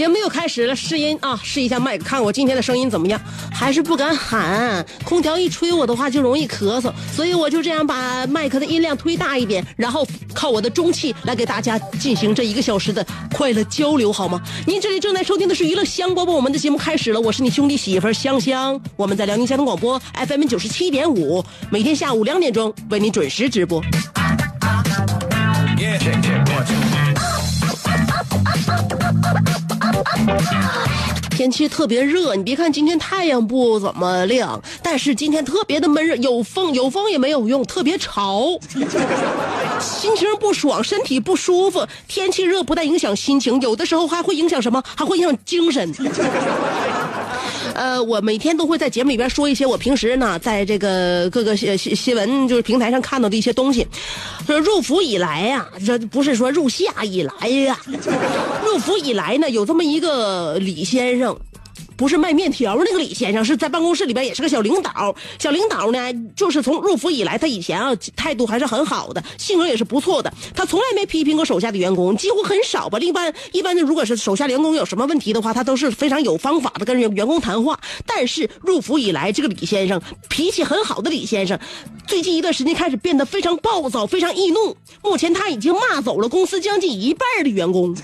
节目又开始了，试音啊，试一下麦克，看我今天的声音怎么样？还是不敢喊，空调一吹我的话就容易咳嗽，所以我就这样把麦克的音量推大一点，然后靠我的中气来给大家进行这一个小时的快乐交流，好吗？您这里正在收听的是娱乐香饽饽，我们的节目开始了，我是你兄弟媳妇香香，我们在辽宁交通广播 FM 九十七点五，每天下午两点钟为您准时直播。Yeah, 天气特别热，你别看今天太阳不怎么亮，但是今天特别的闷热，有风有风也没有用，特别潮，心情不爽，身体不舒服。天气热不但影响心情，有的时候还会影响什么？还会影响精神。呃，我每天都会在节目里边说一些我平时呢，在这个各个新新新闻就是平台上看到的一些东西。说入伏以来呀、这不是说入夏以来呀、入伏以来呢，有这么一个李先生。不是卖面条那个李先生，是在办公室里边也是个小领导。小领导呢，就是从入伏以来，他以前啊态度还是很好的，性格也是不错的。他从来没批评过手下的员工，几乎很少吧。一般一般的，如果是手下员工有什么问题的话，他都是非常有方法的跟员员工谈话。但是入伏以来，这个李先生脾气很好的李先生，最近一段时间开始变得非常暴躁，非常易怒。目前他已经骂走了公司将近一半的员工。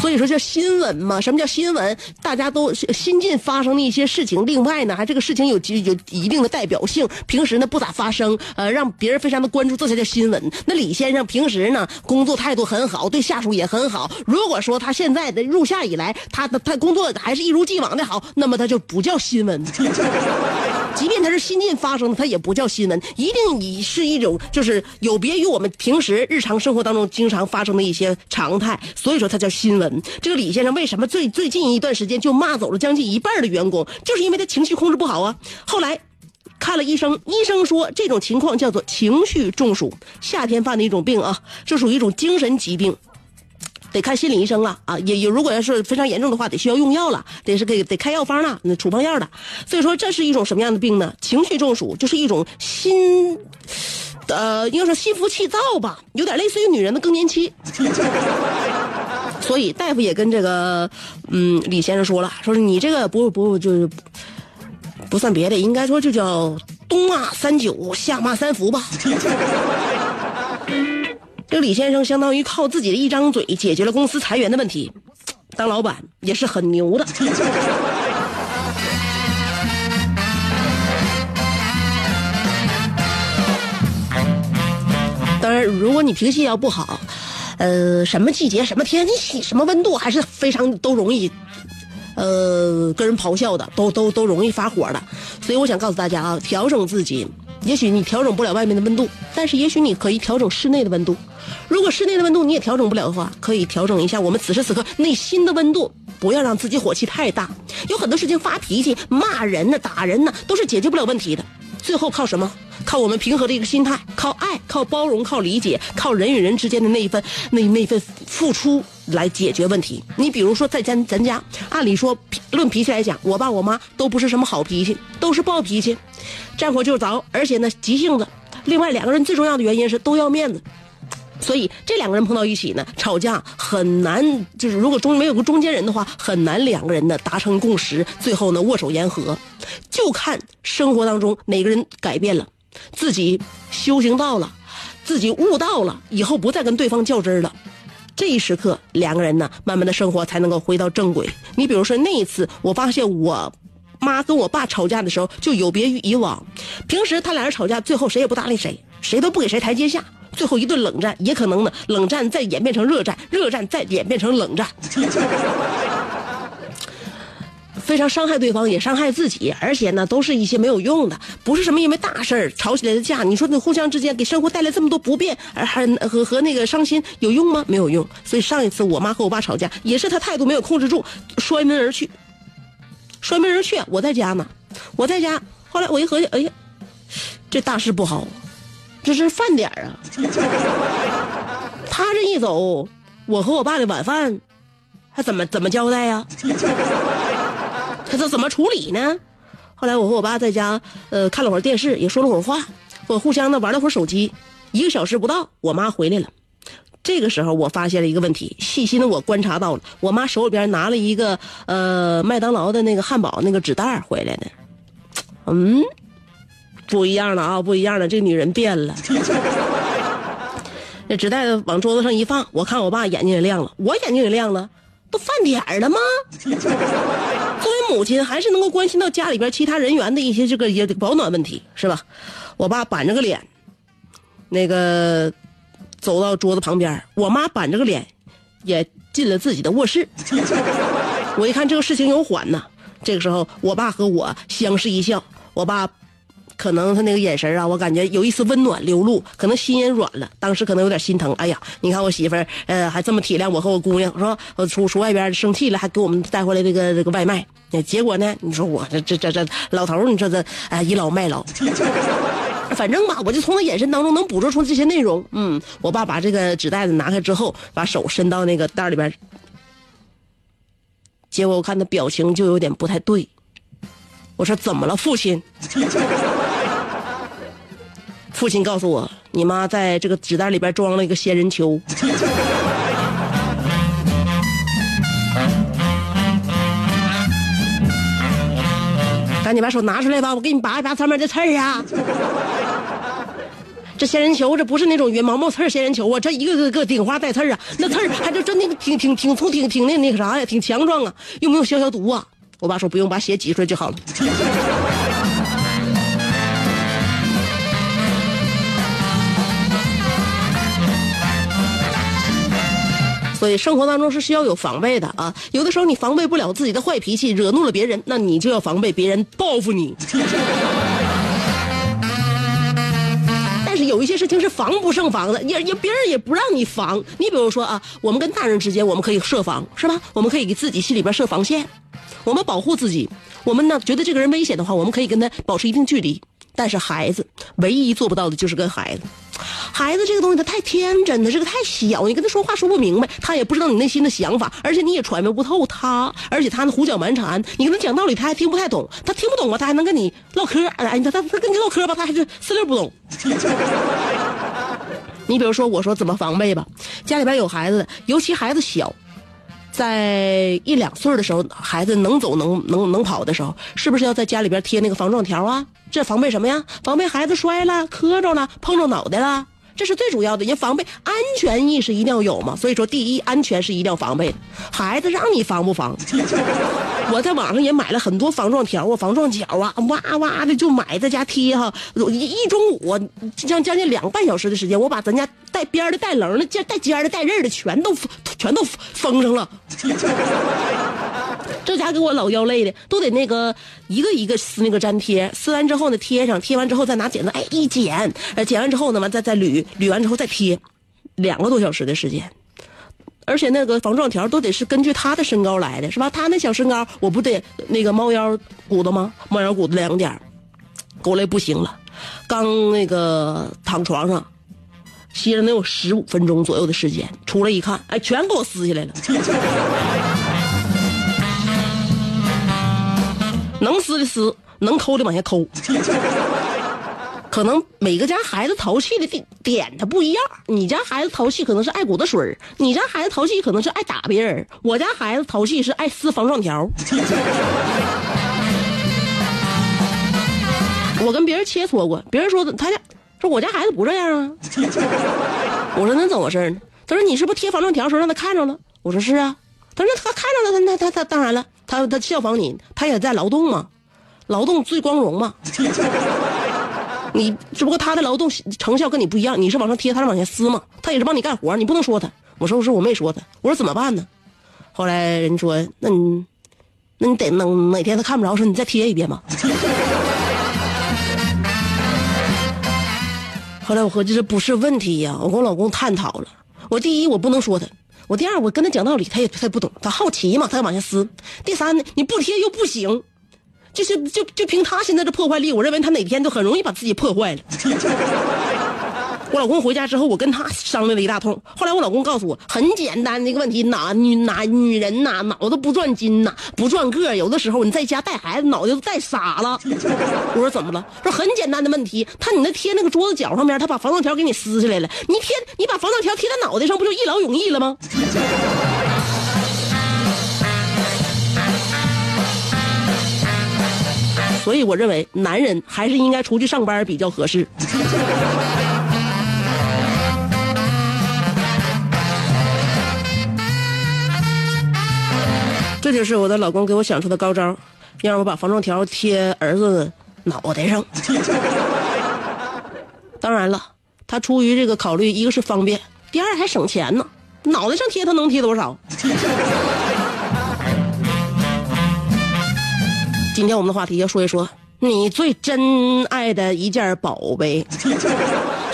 所以说叫新闻嘛？什么叫新闻？大家都新近发生的一些事情。另外呢，还这个事情有有一定的代表性，平时呢不咋发生，呃，让别人非常的关注，这才叫新闻。那李先生平时呢工作态度很好，对下属也很好。如果说他现在的入夏以来，他的他工作还是一如既往的好，那么他就不叫新闻。即便它是新近发生的，它也不叫新闻，一定以是一种就是有别于我们平时日常生活当中经常发生的一些常态，所以说它叫新闻。这个李先生为什么最最近一段时间就骂走了将近一半的员工，就是因为他情绪控制不好啊。后来。看了医生，医生说这种情况叫做情绪中暑，夏天犯的一种病啊，这属于一种精神疾病。得看心理医生了啊，也也如果要是非常严重的话，得需要用药了，得是给得开药方了，那处方药的。所以说这是一种什么样的病呢？情绪中暑就是一种心，呃，应该说心浮气躁吧，有点类似于女人的更年期。所以大夫也跟这个嗯李先生说了，说是你这个不不就是不算别的，应该说就叫冬骂三九，夏骂三伏吧。这李先生相当于靠自己的一张嘴解决了公司裁员的问题，当老板也是很牛的。当然，如果你脾气要不好，呃，什么季节、什么天气、什么温度，还是非常都容易，呃，跟人咆哮的，都都都容易发火的。所以我想告诉大家啊，调整自己。也许你调整不了外面的温度，但是也许你可以调整室内的温度。如果室内的温度你也调整不了的话，可以调整一下我们此时此刻内心的温度，不要让自己火气太大。有很多事情发脾气、骂人呢、打人呢，都是解决不了问题的。最后靠什么？靠我们平和的一个心态，靠爱，靠包容，靠理解，靠人与人之间的那一份那那份付出来解决问题。你比如说，在咱咱家，按理说论脾气来讲，我爸我妈都不是什么好脾气，都是暴脾气，战火就着，而且呢急性子。另外两个人最重要的原因是都要面子。所以这两个人碰到一起呢，吵架很难，就是如果中没有个中间人的话，很难两个人呢达成共识，最后呢握手言和。就看生活当中哪个人改变了，自己修行到了，自己悟到了，以后不再跟对方较真了。这一时刻，两个人呢，慢慢的生活才能够回到正轨。你比如说那一次，我发现我妈跟我爸吵架的时候，就有别于以往。平时他俩人吵架，最后谁也不搭理谁，谁都不给谁台阶下，最后一顿冷战，也可能呢，冷战再演变成热战，热战再演变成冷战。非常伤害对方，也伤害自己，而且呢，都是一些没有用的，不是什么因为大事儿吵起来的架。你说那互相之间给生活带来这么多不便，而还和和那个伤心有用吗？没有用。所以上一次我妈和我爸吵架，也是他态度没有控制住，摔门而去。摔门而去，我在家呢，我在家。后来我一合计，哎呀，这大事不好，这是饭点啊。他这一走，我和我爸的晚饭还怎么怎么交代呀？他这怎么处理呢？后来我和我爸在家，呃，看了会儿电视，也说了会儿话，我互相的玩了会儿手机。一个小时不到，我妈回来了。这个时候，我发现了一个问题，细心的我观察到了，我妈手里边拿了一个呃麦当劳的那个汉堡那个纸袋回来的。嗯，不一样了啊，不一样了，这女人变了。那纸袋子往桌子上一放，我看我爸眼睛也亮了，我眼睛也亮了，都饭点儿了吗？作为母亲，还是能够关心到家里边其他人员的一些这个也保暖问题，是吧？我爸板着个脸，那个走到桌子旁边，我妈板着个脸，也进了自己的卧室。我一看这个事情有缓呢，这个时候我爸和我相视一笑，我爸。可能他那个眼神啊，我感觉有一丝温暖流露，可能心也软了。当时可能有点心疼。哎呀，你看我媳妇儿，呃，还这么体谅我和我姑娘，说我出出外边生气了，还给我们带回来这个这个外卖。结果呢，你说我这这这这老头你说这哎倚老卖老。反正吧，我就从他眼神当中能捕捉出这些内容。嗯，我爸把这个纸袋子拿开之后，把手伸到那个袋里边，结果我看他表情就有点不太对。我说怎么了，父亲？父亲告诉我，你妈在这个纸袋里边装了一个仙人球。赶紧把手拿出来吧，我给你拔一拔上面的刺儿啊！这仙人球，这不是那种圆毛毛刺儿仙人球啊，这一个个个顶花带刺儿啊，那刺儿还就真那个挺挺挺粗挺挺那那个啥呀，挺强壮啊，有没有消消毒啊？我爸说不用，把血挤出来就好了。所以生活当中是需要有防备的啊！有的时候你防备不了自己的坏脾气，惹怒了别人，那你就要防备别人报复你。但是有一些事情是防不胜防的，也也别人也不让你防。你比如说啊，我们跟大人之间，我们可以设防，是吧？我们可以给自己心里边设防线，我们保护自己。我们呢，觉得这个人危险的话，我们可以跟他保持一定距离。但是孩子唯一做不到的就是跟孩子，孩子这个东西他太天真了，这个太小，你跟他说话说不明白，他也不知道你内心的想法，而且你也揣摩不透他，而且他那胡搅蛮缠，你跟他讲道理他还听不太懂，他听不懂啊，他还能跟你唠嗑，哎，他他他跟你唠嗑吧，他还是四六不懂。你比如说，我说怎么防备吧，家里边有孩子，尤其孩子小。在一两岁的时候，孩子能走能能能跑的时候，是不是要在家里边贴那个防撞条啊？这防备什么呀？防备孩子摔了、磕着了、碰着脑袋了。这是最主要的，人防备安全意识一定要有嘛。所以说，第一，安全是一定要防备的。孩子让你防不防？我在网上也买了很多防撞条啊、防撞角啊，哇哇的就买在家贴哈。一一中午将将近两个半小时的时间，我把咱家带边的、带棱的、带尖的、带刃的全都全都封上了。这家给我老腰累的，都得那个一个一个撕那个粘贴，撕完之后呢贴上，贴完之后再拿剪子哎一剪，呃剪完之后呢完再再捋，捋完之后再贴，两个多小时的时间，而且那个防撞条都得是根据他的身高来的，是吧？他那小身高，我不得那个猫腰骨头吗？猫腰骨头两点，给我累不行了，刚那个躺床上歇了能有十五分钟左右的时间，出来一看，哎，全给我撕下来了。能撕的撕，能抠的往下抠。可能每个家孩子淘气的点点他不一样，你家孩子淘气可能是爱鼓捣水你家孩子淘气可能是爱打别人，我家孩子淘气是爱撕防撞条。我跟别人切磋过，别人说他家说我家孩子不这样啊。我说那怎么回事呢？他说你是不是贴防撞条时候让他看着了？我说是啊。他说他看着了，他他他当然了，他他效仿你，他也在劳动嘛，劳动最光荣嘛。你只不过他的劳动成效跟你不一样，你是往上贴，他是往下撕嘛，他也是帮你干活，你不能说他。我说我说我没说他，我说怎么办呢？后来人说那你那你得能哪天他看不着，说你再贴一遍吧。后来我合计这不是问题呀，我跟我老公探讨了。我第一我不能说他，我第二我跟他讲道理，他也他也不懂，他好奇嘛，他要往下撕。第三呢，你不贴又不行。就是就就凭他现在的破坏力，我认为他哪天就很容易把自己破坏了。我老公回家之后，我跟他商量了一大通。后来我老公告诉我，很简单的一个问题：哪女哪女人呐，脑子不转筋呐，不转个有的时候你在家带孩子，脑袋都带傻了。我说怎么了？说很简单的问题，他你那贴那个桌子角上面，他把防盗条给你撕下来了，你贴你把防盗条贴在脑袋上，不就一劳永逸了吗？所以我认为，男人还是应该出去上班比较合适。这就是我的老公给我想出的高招，让我把防撞条贴儿子脑袋上。当然了，他出于这个考虑，一个是方便，第二还省钱呢。脑袋上贴，他能贴多少？今天我们的话题要说一说你最珍爱的一件宝贝。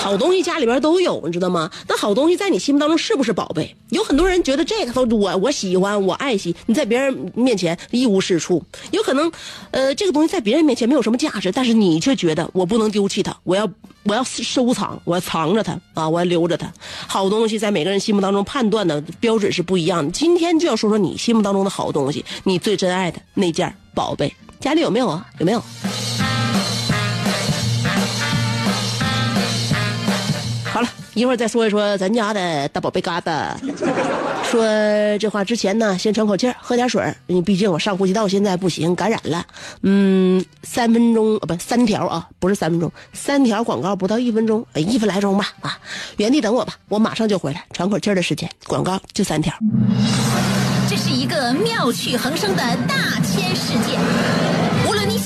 好东西家里边都有，你知道吗？那好东西在你心目当中是不是宝贝？有很多人觉得这个都我我喜欢我爱惜，你在别人面前一无是处。有可能，呃，这个东西在别人面前没有什么价值，但是你却觉得我不能丢弃它，我要我要收藏，我要藏着它啊，我要留着它。好东西在每个人心目当中判断的标准是不一样的。今天就要说说你心目当中的好东西，你最珍爱的那件宝贝。家里有没有啊？有没有？一会儿再说一说咱家的大宝贝疙瘩。说这话之前呢，先喘口气儿喝点水因为毕竟我上呼吸道现在不行，感染了。嗯，三分钟啊，不三条啊，不是三分钟，三条广告不到一分钟，一分来钟吧啊，原地等我吧，我马上就回来。喘口气儿的时间，广告就三条。这是一个妙趣横生的大千世界。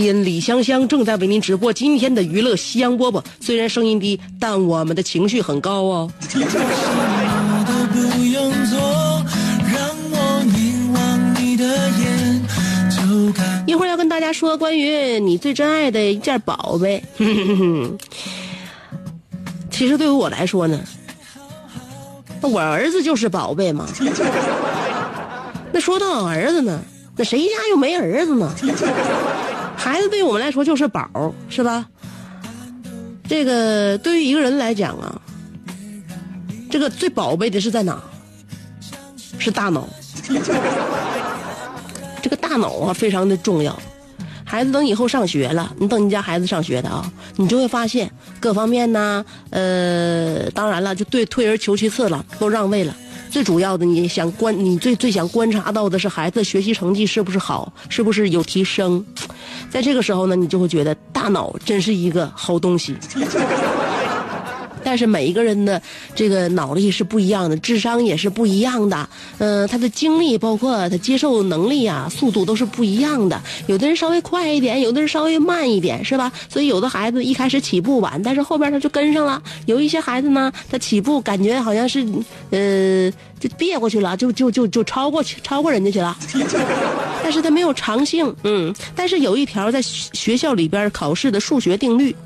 音李香香正在为您直播今天的娱乐香饽饽。虽然声音低，但我们的情绪很高哦。一会儿要跟大家说关于你最珍爱的一件宝贝。其实对于我来说呢，我儿子就是宝贝嘛。那说到儿子呢？那谁家又没儿子呢？孩子对于我们来说就是宝，是吧？这个对于一个人来讲啊，这个最宝贝的是在哪？是大脑。这个大脑啊，非常的重要。孩子等以后上学了，你等你家孩子上学的啊，你就会发现各方面呢，呃，当然了，就对退而求其次了，都让位了。最主要的，你想观，你最最想观察到的是孩子学习成绩是不是好，是不是有提升。在这个时候呢，你就会觉得大脑真是一个好东西。但是每一个人的这个脑力是不一样的，智商也是不一样的，嗯、他的精力包括他接受能力啊，速度都是不一样的。有的人稍微快一点，有的人稍微慢一点，是吧？所以有的孩子一开始起步晚，但是后边他就跟上了；有一些孩子呢，他起步感觉好像是呃就别过去了，就就就就超过去超过人家去了。但是他没有长性，嗯。但是有一条在学学校里边考试的数学定律，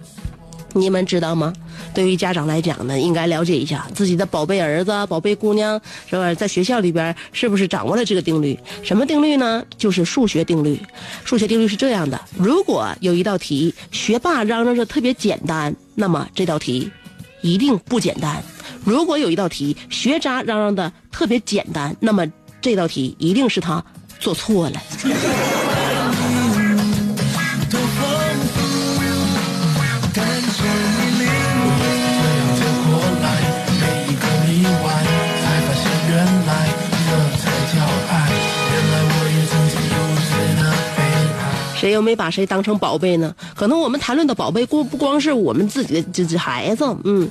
你们知道吗？对于家长来讲呢，应该了解一下自己的宝贝儿子、宝贝姑娘，是吧？在学校里边是不是掌握了这个定律？什么定律呢？就是数学定律。数学定律是这样的：如果有一道题，学霸嚷嚷着特别简单，那么这道题一定不简单；如果有一道题，学渣嚷嚷的特别简单，那么这道题一定是他做错了。又没把谁当成宝贝呢？可能我们谈论的宝贝，不不光是我们自己的这这孩子，嗯，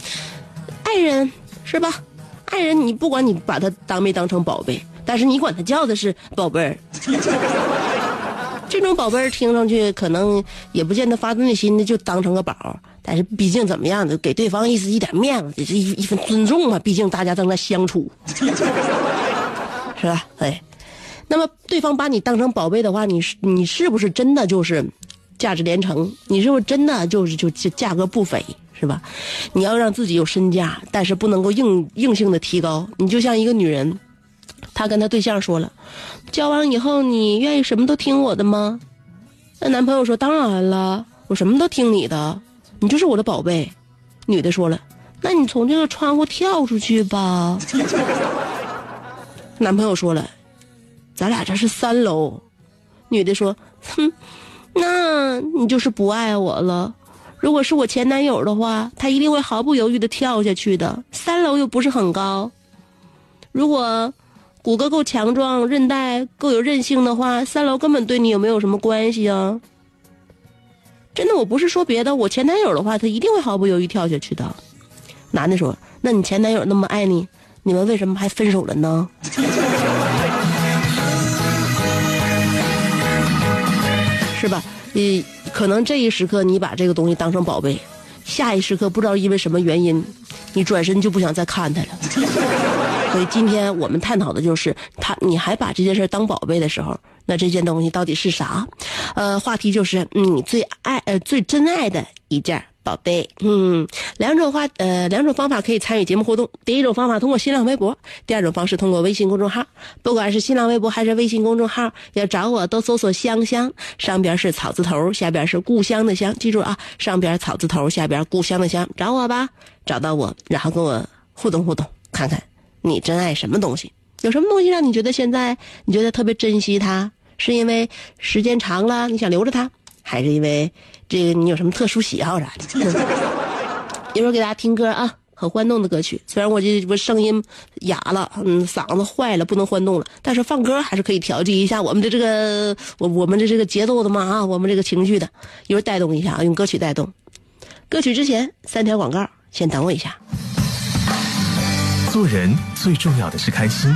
爱人是吧？爱人，你不管你把他当没当成宝贝，但是你管他叫的是宝贝儿。这种宝贝儿听上去可能也不见得发自内心的就当成个宝，但是毕竟怎么样的，给对方一丝一点面子，这一一份尊重嘛。毕竟大家正在相处，是吧？哎，那么对方把你当成宝贝的话，你是你是不是真的就是价值连城？你是不是真的就是就价价格不菲？是吧？你要让自己有身价，但是不能够硬硬性的提高。你就像一个女人，她跟她对象说了，交往以后你愿意什么都听我的吗？那男朋友说当然了，我什么都听你的，你就是我的宝贝。女的说了，那你从这个窗户跳出去吧。男朋友说了，咱俩这是三楼。女的说，哼，那你就是不爱我了。如果是我前男友的话，他一定会毫不犹豫的跳下去的。三楼又不是很高，如果骨骼够强壮，韧带够有韧性的话，三楼根本对你有没有什么关系啊？真的，我不是说别的，我前男友的话，他一定会毫不犹豫跳下去的。男的说：“那你前男友那么爱你，你们为什么还分手了呢？”是吧？你，可能这一时刻你把这个东西当成宝贝，下一时刻不知道因为什么原因，你转身就不想再看它了。所以今天我们探讨的就是他，你还把这件事当宝贝的时候，那这件东西到底是啥？呃，话题就是你最爱呃最珍爱的一件宝贝。嗯，两种话呃两种方法可以参与节目互动。第一种方法通过新浪微博，第二种方式通过微信公众号。不管是新浪微博还是微信公众号，要找我都搜索“香香”，上边是草字头，下边是故乡的乡。记住啊，上边草字头，下边故乡的乡，找我吧，找到我，然后跟我互动互动，看看。你真爱什么东西？有什么东西让你觉得现在你觉得特别珍惜它？是因为时间长了你想留着它，还是因为这个你有什么特殊喜好啥的？一会儿给大家听歌啊，很欢动的歌曲。虽然我这不声音哑了，嗯，嗓子坏了，不能欢动了，但是放歌还是可以调剂一下我们的这个我我们的这个节奏的嘛啊，我们这个情绪的，一会儿带动一下啊，用歌曲带动。歌曲之前三条广告，先等我一下。做人最重要的是开心，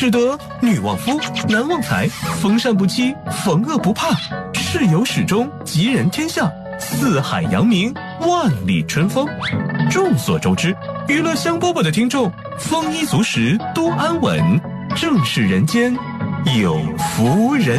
使得女旺夫，男旺财，逢善不欺，逢恶不怕，事有始终，吉人天下，四海扬名，万里春风。众所周知，娱乐香饽饽的听众丰衣足食，多安稳，正是人间有福人。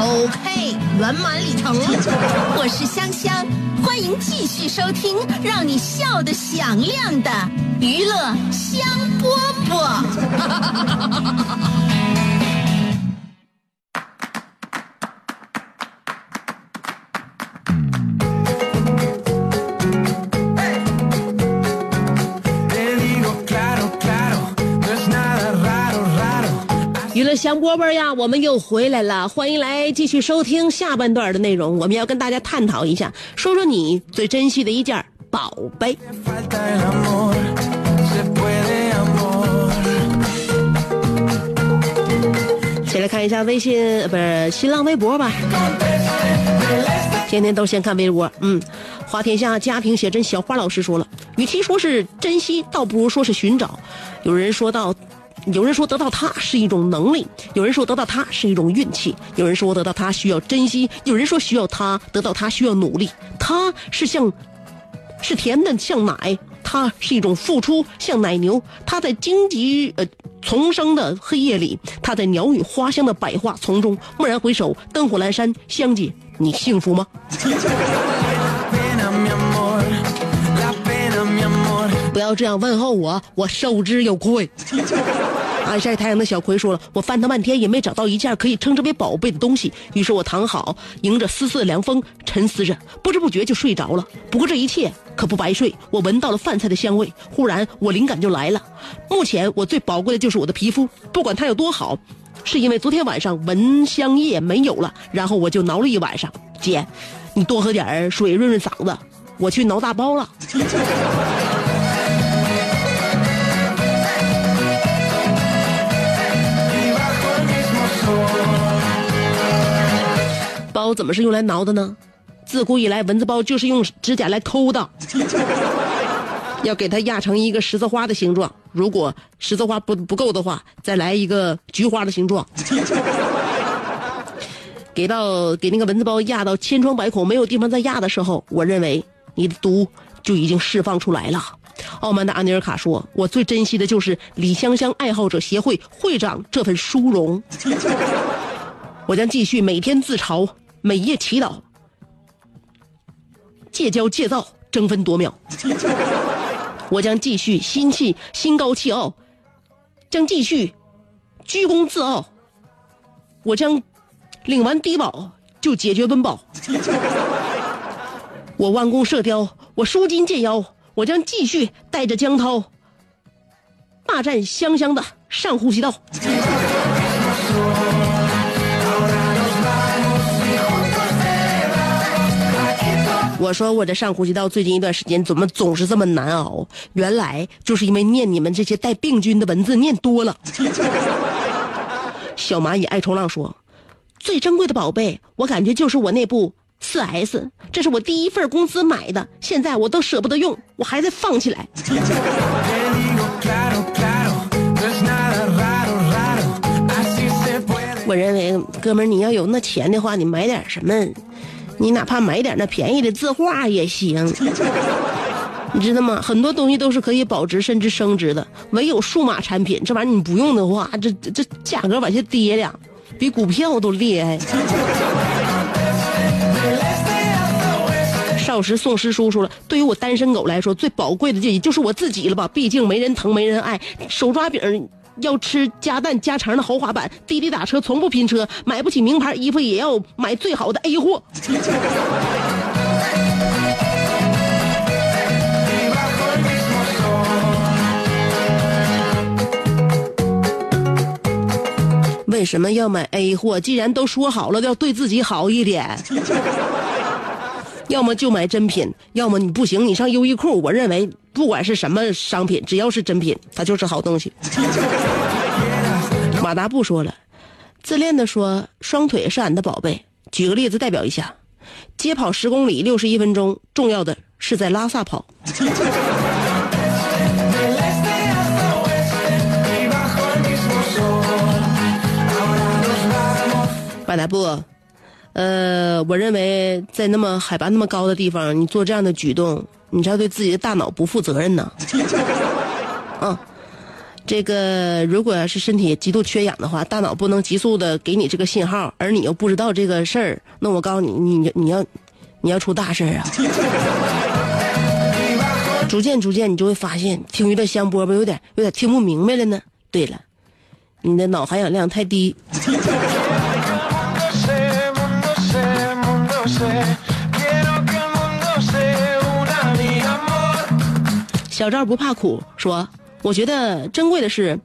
OK，圆满礼成了。我是香香，欢迎继续收听让你笑得响亮的娱乐香饽饽。娱乐香饽饽呀，我们又回来了，欢迎来继续收听下半段的内容。我们要跟大家探讨一下，说说你最珍惜的一件宝贝。Falta el amor, se puede amor. 先来看一下微信，不是新浪微博吧？天天都先看微博。嗯，花天下家庭写真小花老师说了，与其说是珍惜，倒不如说是寻找。有人说到。有人说得到它是一种能力，有人说得到它是一种运气，有人说得到它需要珍惜，有人说需要它得到它需要努力。它是像，是甜的像奶，它是一种付出像奶牛。它在荆棘呃丛生的黑夜里，它在鸟语花香的百花丛中。蓦然回首，灯火阑珊，香姐，你幸福吗？不要这样问候我，我受之有愧。爱 晒太阳的小葵说了：“我翻腾半天也没找到一件可以称之为宝贝的东西。”于是我躺好，迎着丝丝的凉风，沉思着，不知不觉就睡着了。不过这一切可不白睡，我闻到了饭菜的香味，忽然我灵感就来了。目前我最宝贵的就是我的皮肤，不管它有多好，是因为昨天晚上蚊香液没有了，然后我就挠了一晚上。姐，你多喝点水润润嗓子，我去挠大包了。包怎么是用来挠的呢？自古以来，蚊子包就是用指甲来抠的，要给它压成一个十字花的形状。如果十字花不不够的话，再来一个菊花的形状。给到给那个蚊子包压到千疮百孔，没有地方再压的时候，我认为你的毒就已经释放出来了。傲慢的安尼尔卡说：“我最珍惜的就是李香香爱好者协会会长这份殊荣。我将继续每天自嘲，每夜祈祷，戒骄戒躁，争分夺秒。我将继续心气心高气傲，将继续居功自傲。我将领完低保就解决温饱。我弯弓射雕，我舒筋健腰，我将继续带着江涛霸占香香的上呼吸道。我说我这上呼吸道最近一段时间怎么总是这么难熬？原来就是因为念你们这些带病菌的文字念多了。小蚂蚁爱冲浪说：“最珍贵的宝贝，我感觉就是我那部四 S，这是我第一份工资买的，现在我都舍不得用，我还在放起来。我认为，哥们儿，你要有那钱的话，你买点什么？你哪怕买点那便宜的字画也行，你知道吗？很多东西都是可以保值甚至升值的，唯有数码产品这玩意儿你不用的话，这这这价格往下跌呀，比股票都厉害。少时宋师叔说了，对于我单身狗来说，最宝贵的就也就是我自己了吧，毕竟没人疼没人爱，手抓饼。要吃加蛋加肠的豪华版，滴滴打车从不拼车，买不起名牌衣服也要买最好的 A 货。为什么要买 A 货？既然都说好了要对自己好一点，要么就买真品，要么你不行，你上优衣库。我认为不管是什么商品，只要是真品，它就是好东西。马达布说了，自恋的说双腿是俺的宝贝。举个例子代表一下，街跑十公里六十一分钟，重要的是在拉萨跑。马达布，呃，我认为在那么海拔那么高的地方，你做这样的举动，你这要对自己的大脑不负责任呢。嗯，这个如果要是身体极度缺氧的话，大脑不能急速的给你这个信号，而你又不知道这个事儿，那我告诉你，你你要你要出大事儿啊！逐 渐逐渐，你就会发现听娱乐香饽饽有点有点听不明白了呢。对了，你的脑含氧量太低。小赵不怕苦说：“我觉得珍贵的是，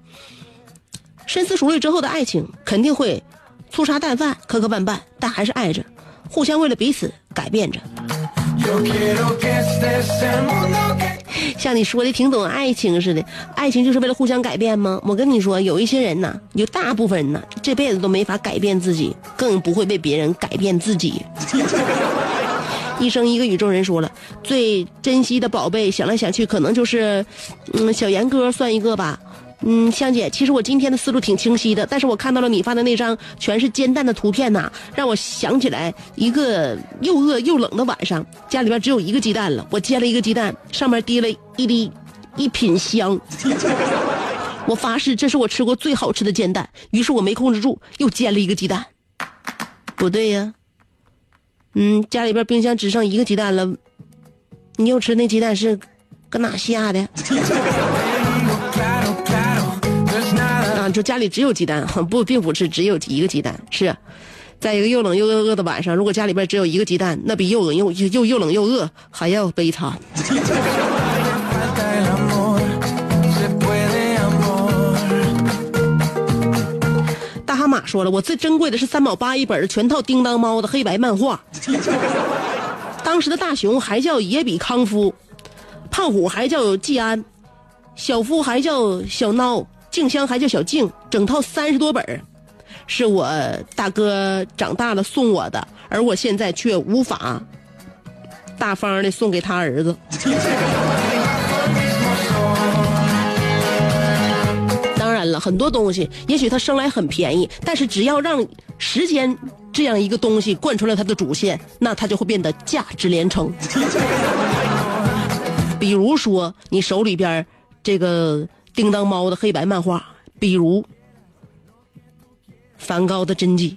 深思熟虑之后的爱情肯定会粗茶淡饭、磕磕绊绊，但还是爱着，互相为了彼此改变着。像你说的挺懂爱情似的，爱情就是为了互相改变吗？我跟你说，有一些人呐，有大部分人呐，这辈子都没法改变自己，更不会被别人改变自己。一生一个宇宙人说了，最珍惜的宝贝，想来想去，可能就是，嗯，小严哥算一个吧。嗯，香姐，其实我今天的思路挺清晰的，但是我看到了你发的那张全是煎蛋的图片呐，让我想起来一个又饿又冷的晚上，家里边只有一个鸡蛋了，我煎了一个鸡蛋，上面滴了一滴一品香。我发誓，这是我吃过最好吃的煎蛋。于是我没控制住，又煎了一个鸡 蛋。不对呀，嗯，家里边冰箱只剩一个鸡蛋了，你又吃那鸡蛋是搁哪下的？啊，就家里只有鸡蛋，不，并不是只有一个鸡蛋，是。在一个又冷又饿饿的晚上，如果家里边只有一个鸡蛋，那比又冷又又又冷又饿还要悲惨。说了，我最珍贵的是三毛八一本全套《叮当猫》的黑白漫画。当时的大雄还叫野比康夫，胖虎还叫季安，小夫还叫小孬，静香还叫小静，整套三十多本是我大哥长大了送我的，而我现在却无法大方的送给他儿子。很多东西也许它生来很便宜，但是只要让时间这样一个东西贯穿了它的主线，那它就会变得价值连城。比如说，你手里边这个叮当猫的黑白漫画，比如梵高的真迹。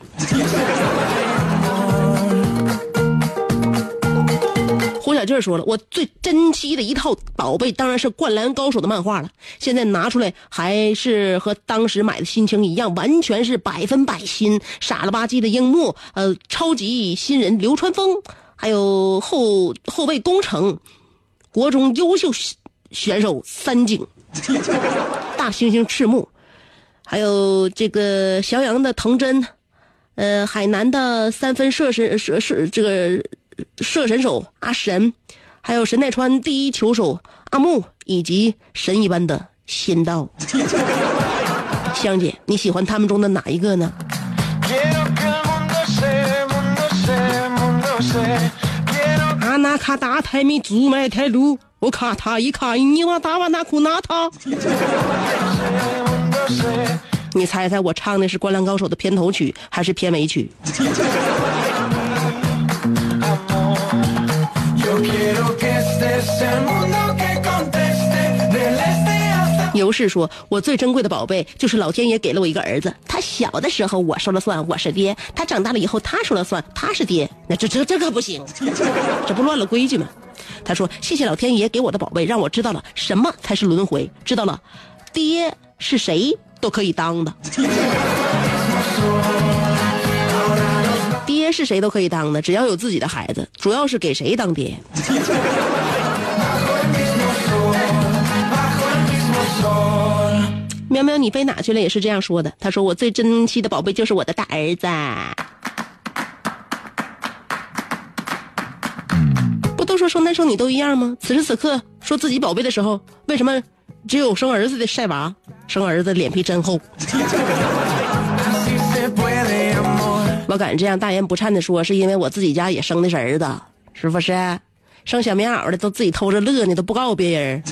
胡小劲儿说了，我最珍惜的一套宝贝当然是《灌篮高手》的漫画了。现在拿出来还是和当时买的心情一样，完全是百分百新。傻了吧唧的樱木，呃，超级新人流川枫，还有后后卫宫城，国中优秀选手三井，大猩猩赤木，还有这个襄阳的藤真，呃，海南的三分射神射射这个射神手阿神，还有神奈川第一球手阿木，以及神一般的仙道。香姐，你喜欢他们中的哪一个呢？阿那卡达台米祖麦台鲁，我卡他一卡你瓦达瓦那库纳他。你猜猜我唱的是《灌篮高手》的片头曲还是片尾曲？牛氏说：“我最珍贵的宝贝就是老天爷给了我一个儿子。他小的时候我说了算，我是爹；他长大了以后他说了算，他是爹。那这这这可不行，这不乱了规矩吗？”他说：“谢谢老天爷给我的宝贝，让我知道了什么才是轮回，知道了，爹是谁都可以当的。爹是谁都可以当的，只要有自己的孩子，主要是给谁当爹。”喵喵，你飞哪去了？也是这样说的。他说：“我最珍惜的宝贝就是我的大儿子。”不都说生男生女都一样吗？此时此刻说自己宝贝的时候，为什么只有生儿子的晒娃？生儿子脸皮真厚。我敢这样大言不惭的说，是因为我自己家也生的是儿子，是不是？生小棉袄的都自己偷着乐呢，都不告诉别人。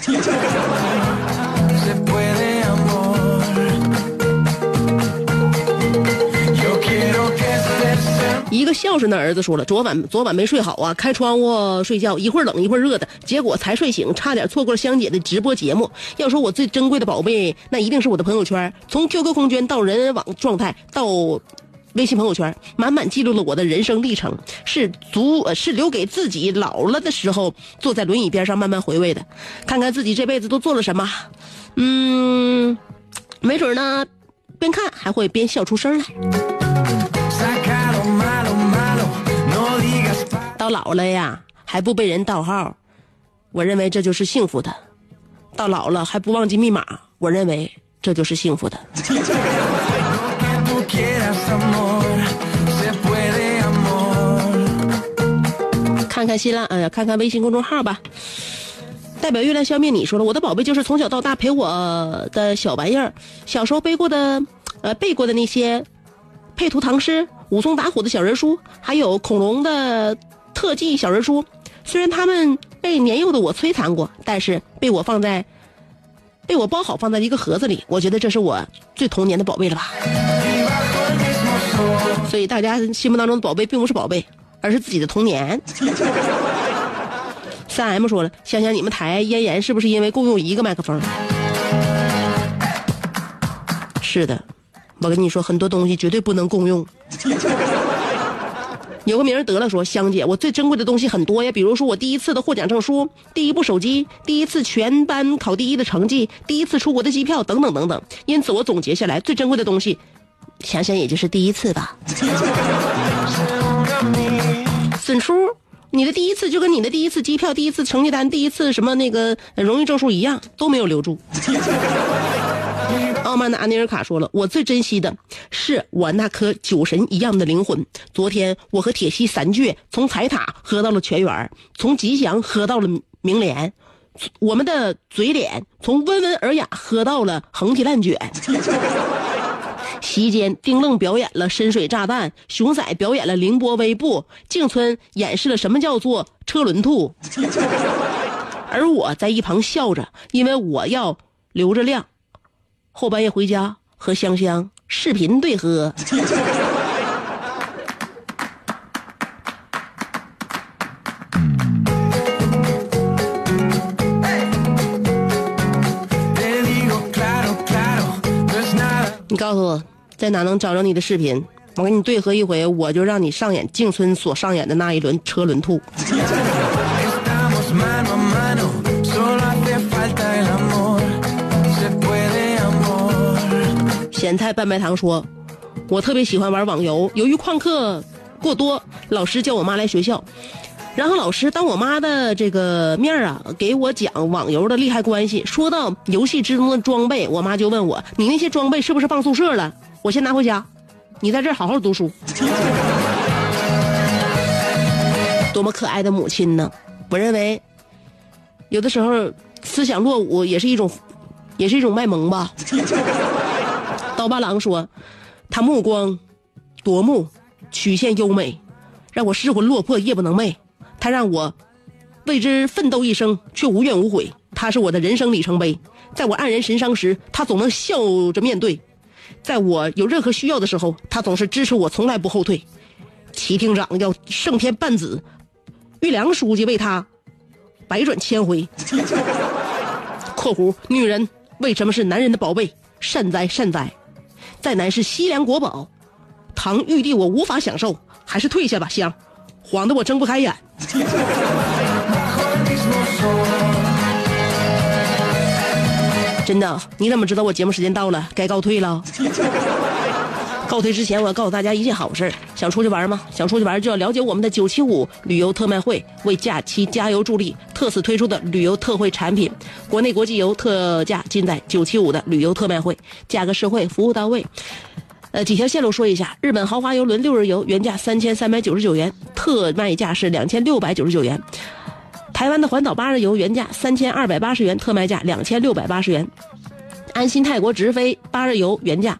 一个孝顺的儿子说了，昨晚昨晚没睡好啊，开窗户睡觉，一会儿冷一会儿热的，结果才睡醒，差点错过了香姐的直播节目。要说我最珍贵的宝贝，那一定是我的朋友圈，从 QQ 空间到人人网状态到微信朋友圈，满满记录了我的人生历程，是足是留给自己老了的时候坐在轮椅边上慢慢回味的，看看自己这辈子都做了什么，嗯，没准呢，边看还会边笑出声来。到老了呀，还不被人盗号，我认为这就是幸福的；到老了还不忘记密码，我认为这就是幸福的。看看新浪，呃，看看微信公众号吧。代表月亮消灭你说了，我的宝贝就是从小到大陪我的小玩意儿，小时候背过的，呃，背过的那些配图唐诗、武松打虎的小人书，还有恐龙的特技小人书。虽然他们被年幼的我摧残过，但是被我放在，被我包好放在一个盒子里，我觉得这是我最童年的宝贝了吧。所以大家心目当中的宝贝并不是宝贝，而是自己的童年。三 M 说了，想想你们台咽炎是不是因为共用一个麦克风？是的，我跟你说，很多东西绝对不能共用。有个名得了说，香姐，我最珍贵的东西很多呀，比如说我第一次的获奖证书、第一部手机、第一次全班考第一的成绩、第一次出国的机票等等等等。因此，我总结下来，最珍贵的东西，想想也就是第一次吧。孙叔，你的第一次就跟你的第一次机票、第一次成绩单、第一次什么那个荣誉证书一样，都没有留住。傲慢的安尼尔卡说了：“我最珍惜的是我那颗酒神一样的灵魂。昨天我和铁西三倔从彩塔喝到了全员，从吉祥喝到了明联，我们的嘴脸从温文尔雅喝到了横批烂卷。席间，丁愣表演了深水炸弹，熊仔表演了凌波微步，静村演示了什么叫做车轮兔，而我在一旁笑着，因为我要留着亮。”后半夜回家和香香视频对喝。告诉我，在哪能找着你的视频？我给你对合一回，我就让你上演静村所上演的那一轮车轮兔。咸菜拌白糖说：“我特别喜欢玩网游，由于旷课过多，老师叫我妈来学校，然后老师当我妈的这个面啊，给我讲网游的利害关系。说到游戏之中的装备，我妈就问我：你那些装备是不是放宿舍了？我先拿回家，你在这儿好好读书。多么可爱的母亲呢！我认为，有的时候思想落伍也是一种，也是一种卖萌吧。”刀疤狼说：“他目光夺目，曲线优美，让我失魂落魄，夜不能寐。他让我为之奋斗一生，却无怨无悔。他是我的人生里程碑。在我黯然神伤时，他总能笑着面对；在我有任何需要的时候，他总是支持我，从来不后退。齐厅长要胜天半子，玉良书记为他百转千回。（括弧女人为什么是男人的宝贝？善哉善哉。）再难是西凉国宝，唐玉帝我无法享受，还是退下吧，香，晃得我睁不开眼。真的，你怎么知道我节目时间到了，该告退了？告退之前，我要告诉大家一件好事想出去玩吗？想出去玩就要了解我们的九七五旅游特卖会，为假期加油助力，特此推出的旅游特惠产品，国内国际游特价尽在九七五的旅游特卖会，价格实惠，服务到位。呃，几条线路说一下：日本豪华游轮六日游原价三千三百九十九元，特卖价是两千六百九十九元；台湾的环岛八日游原价三千二百八十元，特卖价两千六百八十元；安心泰国直飞八日游原价。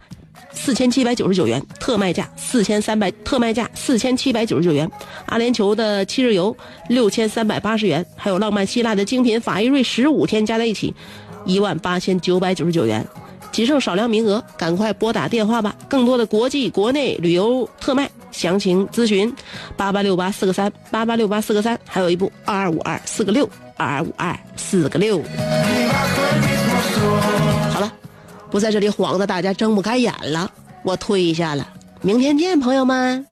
四千七百九十九元，特卖价四千三百，特卖价四千七百九十九元。阿联酋的七日游六千三百八十元，还有浪漫希腊的精品法意瑞十五天加在一起，一万八千九百九十九元，仅剩少量名额，赶快拨打电话吧！更多的国际、国内旅游特卖详情咨询八八六八四个三八八六八四个三，还有一部二二五二四个六二二五二四个六。好了。不在这里晃的大家睁不开眼了，我退下了。明天见，朋友们。